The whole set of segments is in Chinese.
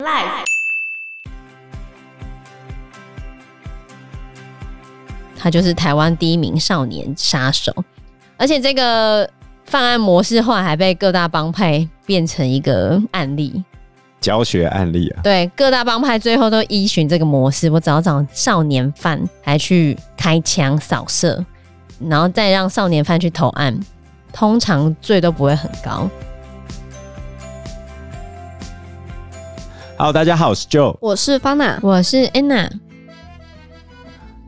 Life，他就是台湾第一名少年杀手，而且这个犯案模式后来还被各大帮派变成一个案例。教学案例啊，对，各大帮派最后都依循这个模式，我只要找少年犯，还去开枪扫射，然后再让少年犯去投案，通常罪都不会很高。好，大家好，我是 Joe，我是 Fana，我是 Anna。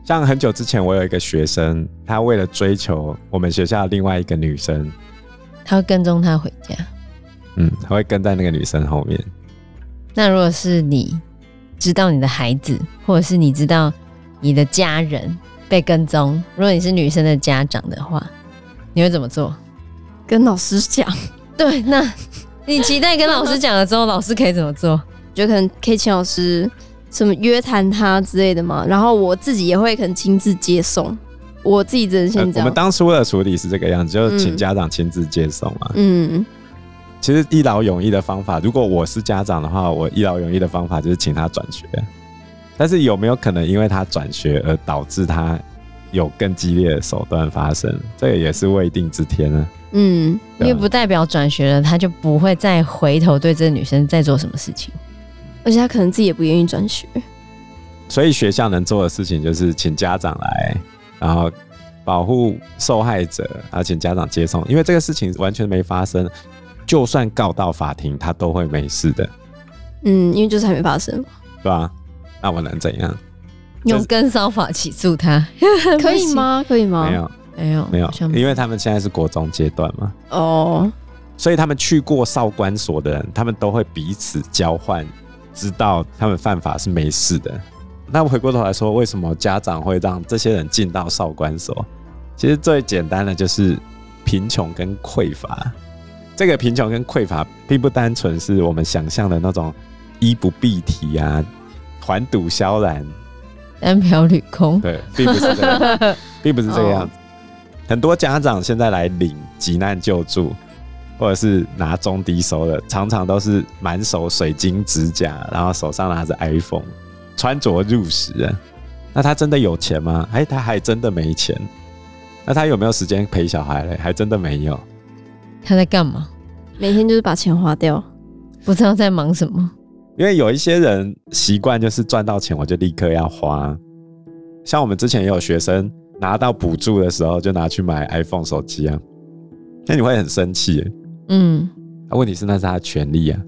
像很久之前，我有一个学生，他为了追求我们学校另外一个女生，他会跟踪她回家，嗯，他会跟在那个女生后面。那如果是你知道你的孩子，或者是你知道你的家人被跟踪，如果你是女生的家长的话，你会怎么做？跟老师讲。对，那你期待跟老师讲了之后，老师可以怎么做？就可能可以请老师什么约谈他之类的嘛。然后我自己也会可能亲自接送。我自己真心这样、呃。我们当初的处理是这个样子，就请家长亲自接送嘛。嗯。其实一劳永逸的方法，如果我是家长的话，我一劳永逸的方法就是请他转学。但是有没有可能因为他转学而导致他有更激烈的手段发生？这个也是未定之天呢。嗯，因为不代表转学了他就不会再回头对这个女生再做什么事情，而且他可能自己也不愿意转学。所以学校能做的事情就是请家长来，然后保护受害者，然后请家长接送，因为这个事情完全没发生。就算告到法庭，他都会没事的。嗯，因为就是还没发生嘛，对吧？那我能怎样？用跟骚法起诉他，可以吗？可以吗？没有，没有，没有，因为他们现在是国中阶段嘛。哦，所以他们去过少管所的人，他们都会彼此交换，知道他们犯法是没事的。那回过头来说，为什么家长会让这些人进到少管所？其实最简单的就是贫穷跟匮乏。这个贫穷跟匮乏，并不单纯是我们想象的那种衣不蔽体啊、环堵萧然、单瓢履空。对，并不是这样，并不是这个 样子。很多家长现在来领急难救助，或者是拿中低收的，常常都是满手水晶指甲，然后手上拿着 iPhone，穿着入时。那他真的有钱吗？哎，他还真的没钱。那他有没有时间陪小孩嘞？还真的没有。他在干嘛？每天就是把钱花掉，不知道在忙什么。因为有一些人习惯就是赚到钱我就立刻要花，像我们之前也有学生拿到补助的时候就拿去买 iPhone 手机啊，那你会很生气。嗯，啊问题是那是他的权利啊。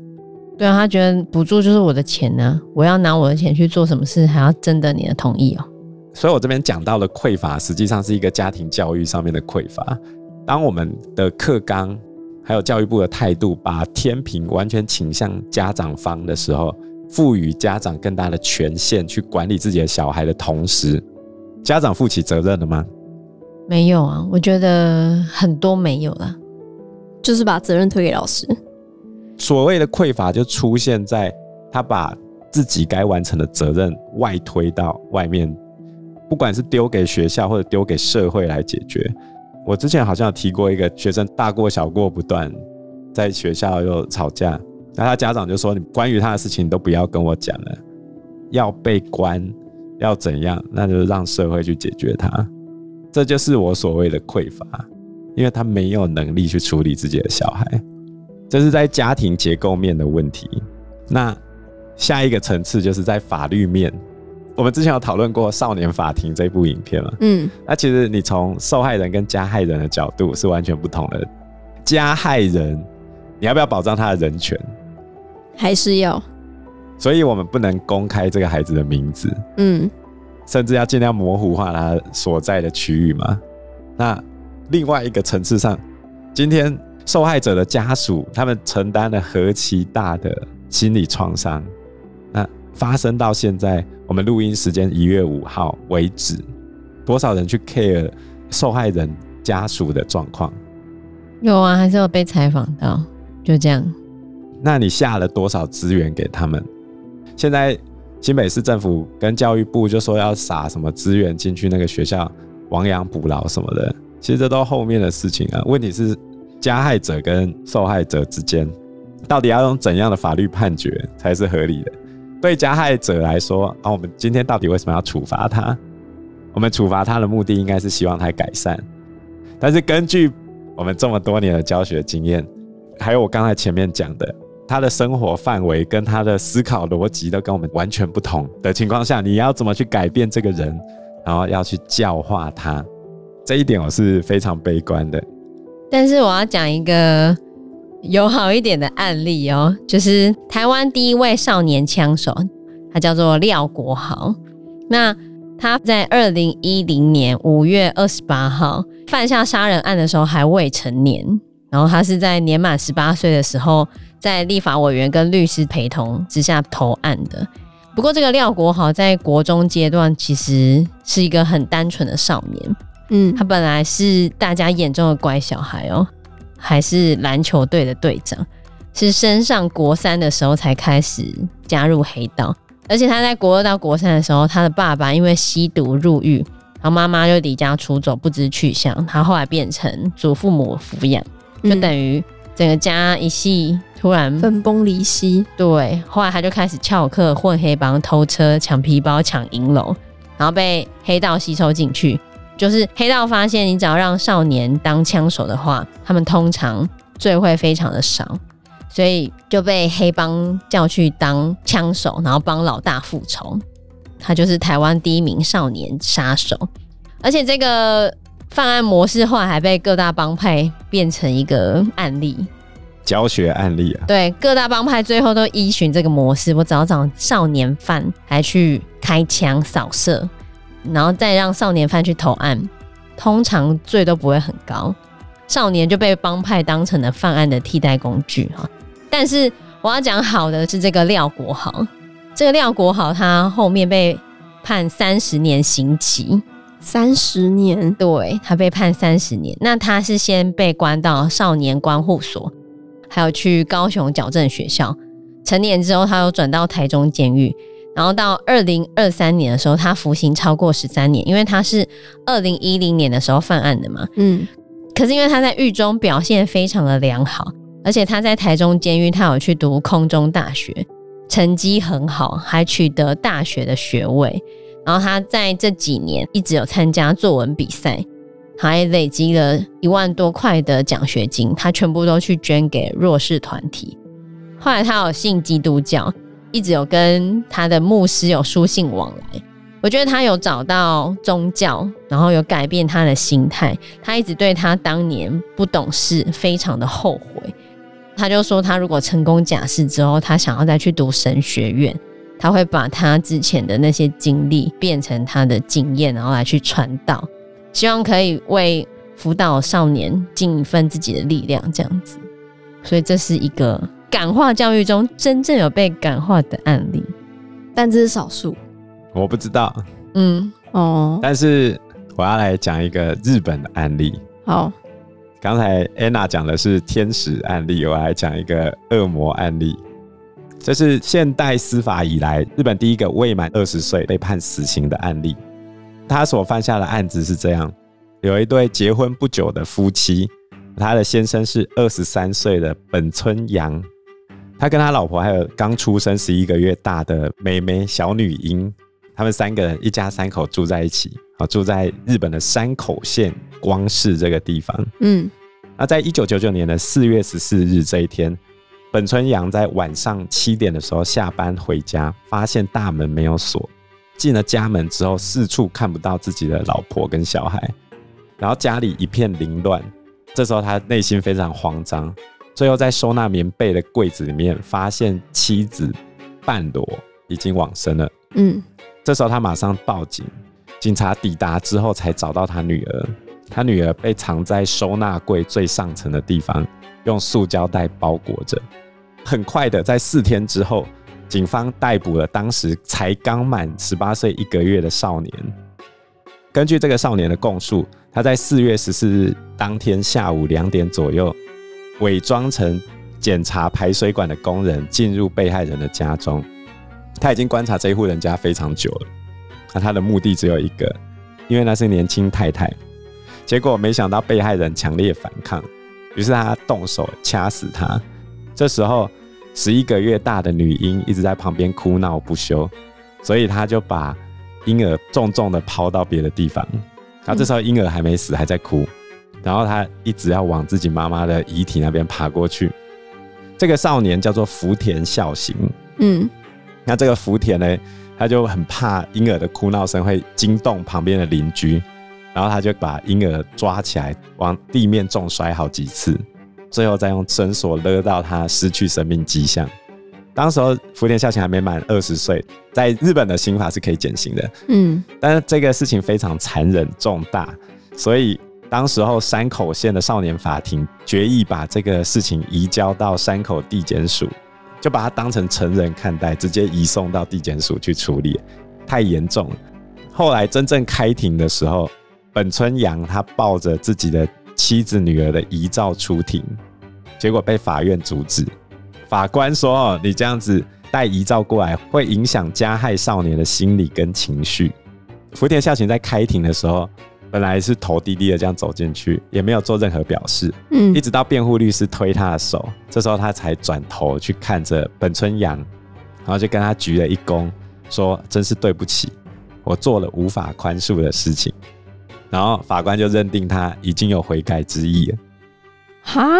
对啊，他觉得补助就是我的钱呢，我要拿我的钱去做什么事，还要征得你的同意哦。所以我这边讲到的匮乏，实际上是一个家庭教育上面的匮乏。当我们的课纲还有教育部的态度，把天平完全倾向家长方的时候，赋予家长更大的权限去管理自己的小孩的同时，家长负起责任了吗？没有啊，我觉得很多没有了，就是把责任推给老师。所谓的匮乏就出现在他把自己该完成的责任外推到外面，不管是丢给学校或者丢给社会来解决。我之前好像有提过一个学生大过小过不断，在学校又吵架，那他家长就说：“你关于他的事情都不要跟我讲了，要被关要怎样，那就让社会去解决他。”这就是我所谓的匮乏，因为他没有能力去处理自己的小孩，这是在家庭结构面的问题。那下一个层次就是在法律面。我们之前有讨论过《少年法庭》这部影片嘛？嗯，那其实你从受害人跟加害人的角度是完全不同的。加害人，你要不要保障他的人权？还是要？所以我们不能公开这个孩子的名字，嗯，甚至要尽量模糊化他所在的区域嘛。那另外一个层次上，今天受害者的家属他们承担了何其大的心理创伤，那发生到现在。我们录音时间一月五号为止，多少人去 care 受害人家属的状况？有啊，还是有被采访到，就这样。那你下了多少资源给他们？现在新北市政府跟教育部就说要撒什么资源进去那个学校亡羊补牢什么的，其实这都后面的事情啊。问题是加害者跟受害者之间到底要用怎样的法律判决才是合理的？对加害者来说，啊，我们今天到底为什么要处罚他？我们处罚他的目的应该是希望他改善。但是根据我们这么多年的教学经验，还有我刚才前面讲的，他的生活范围跟他的思考逻辑都跟我们完全不同的情况下，你要怎么去改变这个人，然后要去教化他？这一点我是非常悲观的。但是我要讲一个。友好一点的案例哦，就是台湾第一位少年枪手，他叫做廖国豪。那他在二零一零年五月二十八号犯下杀人案的时候还未成年，然后他是在年满十八岁的时候，在立法委员跟律师陪同之下投案的。不过，这个廖国豪在国中阶段其实是一个很单纯的少年，嗯，他本来是大家眼中的乖小孩哦。还是篮球队的队长，是升上国三的时候才开始加入黑道，而且他在国二到国三的时候，他的爸爸因为吸毒入狱，然后妈妈就离家出走，不知去向。他后来变成祖父母抚养，就等于整个家一系突然分崩离析。对，后来他就开始翘课、混黑帮、偷车、抢皮包、抢银楼，然后被黑道吸收进去。就是黑道发现，你只要让少年当枪手的话，他们通常罪会非常的少，所以就被黑帮叫去当枪手，然后帮老大复仇。他就是台湾第一名少年杀手，而且这个犯案模式后来还被各大帮派变成一个案例，教学案例啊。对，各大帮派最后都依循这个模式，我只要找少年犯，还去开枪扫射。然后再让少年犯去投案，通常罪都不会很高，少年就被帮派当成了犯案的替代工具哈。但是我要讲好的是这个廖国豪，这个廖国豪他后面被判三十年刑期，三十年，对，他被判三十年。那他是先被关到少年关护所，还有去高雄矫正学校，成年之后他又转到台中监狱。然后到二零二三年的时候，他服刑超过十三年，因为他是二零一零年的时候犯案的嘛。嗯，可是因为他在狱中表现非常的良好，而且他在台中监狱，他有去读空中大学，成绩很好，还取得大学的学位。然后他在这几年一直有参加作文比赛，还累积了一万多块的奖学金，他全部都去捐给弱势团体。后来他有信基督教。一直有跟他的牧师有书信往来，我觉得他有找到宗教，然后有改变他的心态。他一直对他当年不懂事非常的后悔。他就说，他如果成功假释之后，他想要再去读神学院，他会把他之前的那些经历变成他的经验，然后来去传道，希望可以为辅导少年尽一份自己的力量，这样子。所以这是一个。感化教育中真正有被感化的案例，但这是少数。我不知道，嗯，哦。但是我要来讲一个日本的案例。好，刚才 Anna 讲的是天使案例，我来讲一个恶魔案例。这是现代司法以来日本第一个未满二十岁被判死刑的案例。他所犯下的案子是这样：有一对结婚不久的夫妻，他的先生是二十三岁的本村洋。他跟他老婆还有刚出生十一个月大的妹妹小女婴，他们三个人一家三口住在一起，啊，住在日本的山口县光市这个地方。嗯，那在一九九九年的四月十四日这一天，本村洋在晚上七点的时候下班回家，发现大门没有锁，进了家门之后四处看不到自己的老婆跟小孩，然后家里一片凌乱，这时候他内心非常慌张。最后，在收纳棉被的柜子里面，发现妻子半裸已经往生了。嗯，这时候他马上报警，警察抵达之后才找到他女儿。他女儿被藏在收纳柜最上层的地方，用塑胶袋包裹着。很快的，在四天之后，警方逮捕了当时才刚满十八岁一个月的少年。根据这个少年的供述，他在四月十四日当天下午两点左右。伪装成检查排水管的工人进入被害人的家中，他已经观察这一户人家非常久了。那他的目的只有一个，因为那是年轻太太。结果没想到被害人强烈反抗，于是他动手掐死他，这时候十一个月大的女婴一直在旁边哭闹不休，所以他就把婴儿重重的抛到别的地方。然后这时候婴儿还没死，还在哭，然后他一直要往自己妈妈的遗体那边爬过去。这个少年叫做福田孝行。嗯，那这个福田呢，他就很怕婴儿的哭闹声会惊动旁边的邻居，然后他就把婴儿抓起来往地面重摔好几次，最后再用绳索勒到他失去生命迹象。当时候福田孝行还没满二十岁，在日本的刑法是可以减刑的。嗯，但是这个事情非常残忍重大，所以。当时候山口县的少年法庭决议把这个事情移交到山口地检署，就把他当成成人看待，直接移送到地检署去处理，太严重了。后来真正开庭的时候，本村阳他抱着自己的妻子女儿的遗照出庭，结果被法院阻止。法官说：“，你这样子带遗照过来，会影响加害少年的心理跟情绪。”福田孝行在开庭的时候。本来是头低低的这样走进去，也没有做任何表示。嗯，一直到辩护律师推他的手，这时候他才转头去看着本村阳，然后就跟他鞠了一躬，说：“真是对不起，我做了无法宽恕的事情。”然后法官就认定他已经有悔改之意了。哈，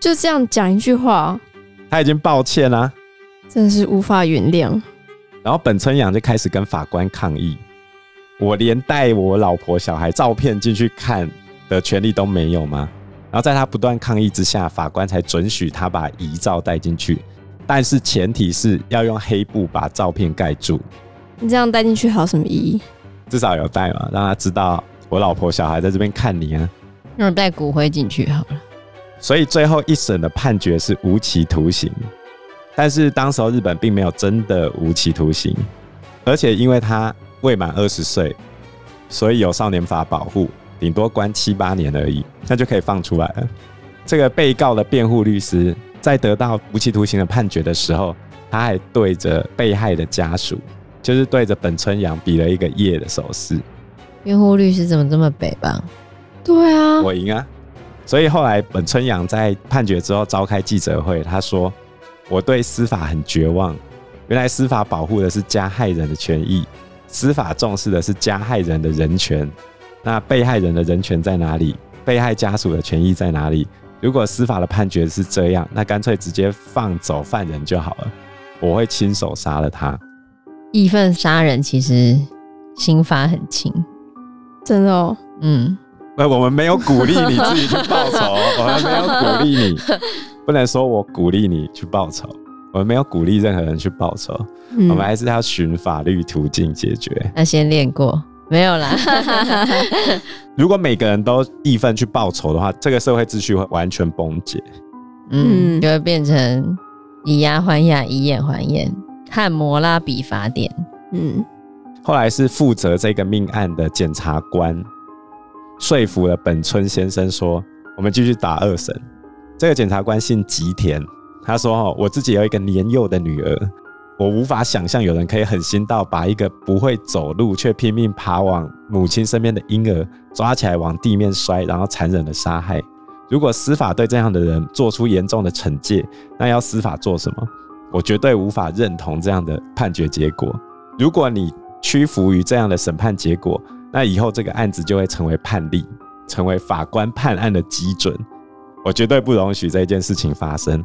就这样讲一句话，他已经抱歉了，真是无法原谅。然后本村阳就开始跟法官抗议。我连带我老婆小孩照片进去看的权利都没有吗？然后在他不断抗议之下，法官才准许他把遗照带进去，但是前提是要用黑布把照片盖住。你这样带进去还有什么意义？至少有带嘛，让他知道我老婆小孩在这边看你啊。那我带骨灰进去好了。所以最后一审的判决是无期徒刑，但是当时候日本并没有真的无期徒刑，而且因为他。未满二十岁，所以有少年法保护，顶多关七八年而已，那就可以放出来了。这个被告的辩护律师在得到无期徒刑的判决的时候，他还对着被害的家属，就是对着本村阳比了一个耶的手势。辩护律师怎么这么北吧？对啊，我赢啊！所以后来本村阳在判决之后召开记者会，他说：“我对司法很绝望，原来司法保护的是加害人的权益。”司法重视的是加害人的人权，那被害人的人权在哪里？被害家属的权益在哪里？如果司法的判决是这样，那干脆直接放走犯人就好了。我会亲手杀了他。义愤杀人其实刑罚很轻，真的哦。嗯，那我们没有鼓励你自己去报仇，我们没有鼓励你，不能说我鼓励你去报仇。我们没有鼓励任何人去报仇，嗯、我们还是要寻法律途径解决。那先练过没有啦？如果每个人都义愤去报仇的话，这个社会秩序会完全崩解。嗯，就会变成以牙还牙，以眼还眼，汉摩拉比法典。嗯，后来是负责这个命案的检察官说服了本村先生说：“我们继续打二审。”这个检察官姓吉田。他说：“哦，我自己有一个年幼的女儿，我无法想象有人可以狠心到把一个不会走路却拼命爬往母亲身边的婴儿抓起来往地面摔，然后残忍的杀害。如果司法对这样的人做出严重的惩戒，那要司法做什么？我绝对无法认同这样的判决结果。如果你屈服于这样的审判结果，那以后这个案子就会成为判例，成为法官判案的基准。我绝对不容许这件事情发生。”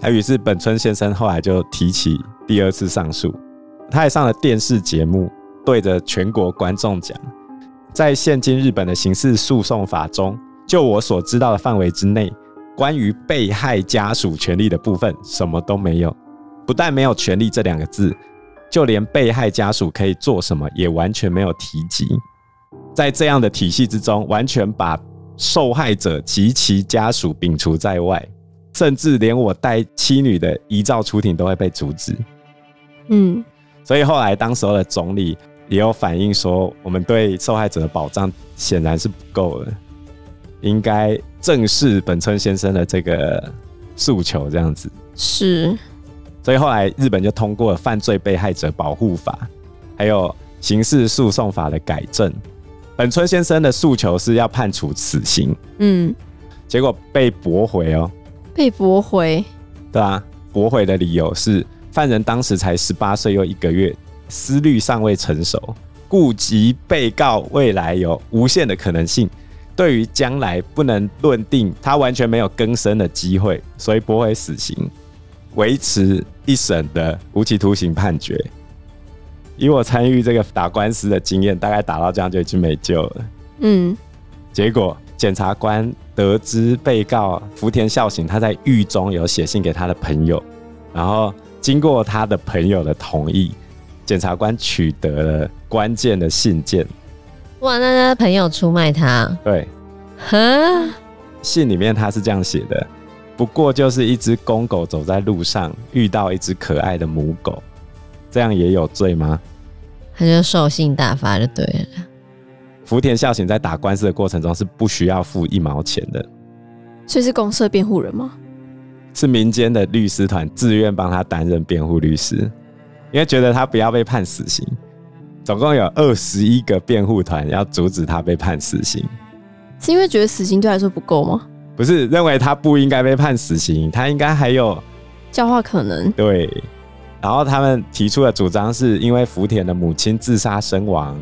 还于是本村先生后来就提起第二次上诉，他还上了电视节目，对着全国观众讲，在现今日本的刑事诉讼法中，就我所知道的范围之内，关于被害家属权利的部分什么都没有，不但没有权利这两个字，就连被害家属可以做什么也完全没有提及，在这样的体系之中，完全把受害者及其家属摒除在外。甚至连我带妻女的遗照出庭都会被阻止。嗯，所以后来当时候的总理也有反映说，我们对受害者的保障显然是不够的，应该正视本村先生的这个诉求，这样子。是。所以后来日本就通过了犯罪被害者保护法，还有刑事诉讼法的改正。本村先生的诉求是要判处死刑，嗯，结果被驳回哦。被驳回，对啊，驳回的理由是犯人当时才十八岁又一个月，思虑尚未成熟，顾及被告未来有无限的可能性，对于将来不能论定他完全没有更生的机会，所以驳回死刑，维持一审的无期徒刑判决。以我参与这个打官司的经验，大概打到这样就已经没救了。嗯，结果检察官得知被告福田孝行他在狱中有写信给他的朋友，然后经过他的朋友的同意，检察官取得了关键的信件。哇，那他朋友出卖他？对，哈，信里面他是这样写的：不过就是一只公狗走在路上，遇到一只可爱的母狗。这样也有罪吗？他就兽性大发就对了。福田孝行在打官司的过程中是不需要付一毛钱的，所以是公社辩护人吗？是民间的律师团自愿帮他担任辩护律师，因为觉得他不要被判死刑。总共有二十一个辩护团要阻止他被判死刑，是因为觉得死刑对他来说不够吗？不是，认为他不应该被判死刑，他应该还有教化可能。对。然后他们提出的主张是因为福田的母亲自杀身亡，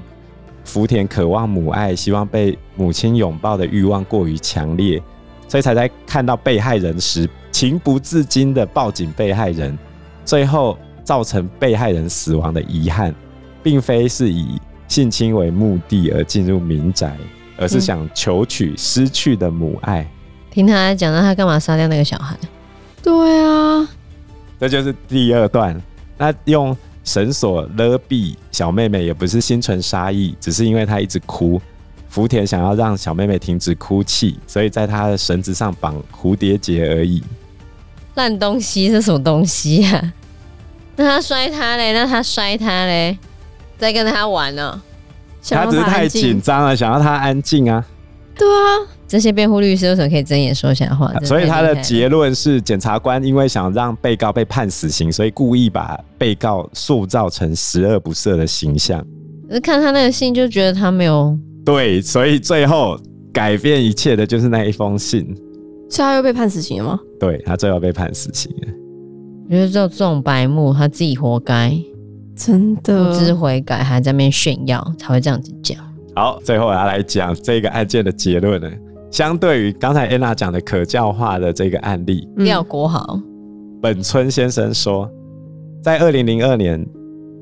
福田渴望母爱，希望被母亲拥抱的欲望过于强烈，所以才在看到被害人时情不自禁的抱紧被害人，最后造成被害人死亡的遗憾，并非是以性侵为目的而进入民宅，而是想求取失去的母爱。听他讲，那他干嘛杀掉那个小孩？对啊，这就是第二段。那用绳索勒毙小妹妹也不是心存杀意，只是因为她一直哭，福田想要让小妹妹停止哭泣，所以在她的绳子上绑蝴蝶结而已。烂东西是什么东西呀、啊？那他摔他嘞？那他摔他嘞？在跟他玩呢、喔？他只是太紧张了，想要他安静啊。对啊。这些辩护律师为什么可以睁眼说瞎话？所以他的结论是，检察官因为想让被告被判死刑，所以故意把被告塑造成十恶不赦的形象。可是看他那个信，就觉得他没有对，所以最后改变一切的就是那一封信。所以他又被判死刑了吗？对，他最后被判死刑了。我觉得只有这种白目，他自己活该，真的不知悔改，还在那边炫耀，才会这样子讲。好，最后我要来讲这个案件的结论呢。相对于刚才安娜讲的可教化的这个案例，廖国豪本村先生说，在二零零二年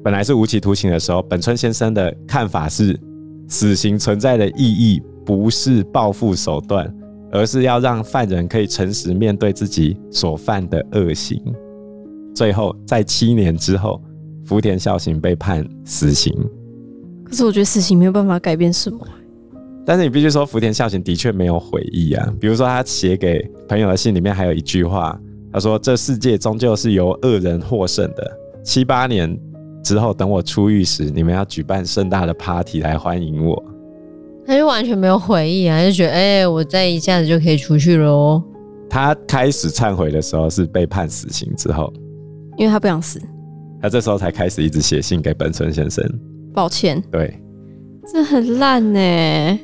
本来是无期徒刑的时候，本村先生的看法是，死刑存在的意义不是报复手段，而是要让犯人可以诚实面对自己所犯的恶行。最后，在七年之后，福田孝行被判死刑。可是我觉得死刑没有办法改变什么。但是你必须说，福田孝行的确没有悔意啊。比如说，他写给朋友的信里面还有一句话，他说：“这世界终究是由恶人获胜的。七八年之后，等我出狱时，你们要举办盛大的 party 来欢迎我。”他就完全没有悔意啊，就觉得哎、欸，我再一下子就可以出去喽。他开始忏悔的时候是被判死刑之后，因为他不想死，他这时候才开始一直写信给本村先生，抱歉。对，这很烂呢。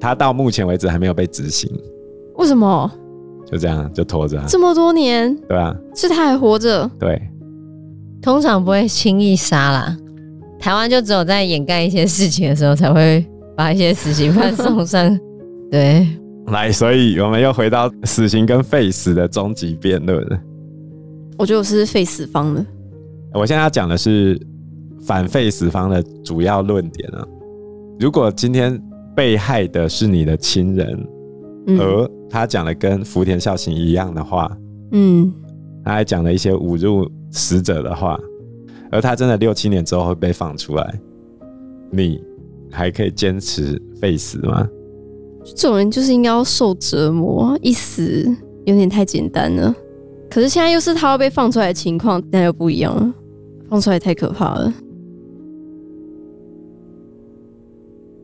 他到目前为止还没有被执行，为什么？就这样就拖着，这么多年，对啊，是他还活着，对，通常不会轻易杀啦。台湾就只有在掩盖一些事情的时候，才会把一些死刑犯送上。对，来，所以我们又回到死刑跟废死的终极辩论。我觉得我是废死方的。我现在要讲的是反废死方的主要论点啊。如果今天。被害的是你的亲人，嗯、而他讲的跟福田孝行一样的话，嗯，他还讲了一些侮辱死者的话，而他真的六七年之后会被放出来，你还可以坚持废死吗？这种人就是应该要受折磨，一死有点太简单了。可是现在又是他要被放出来的情况，那又不一样了，放出来太可怕了。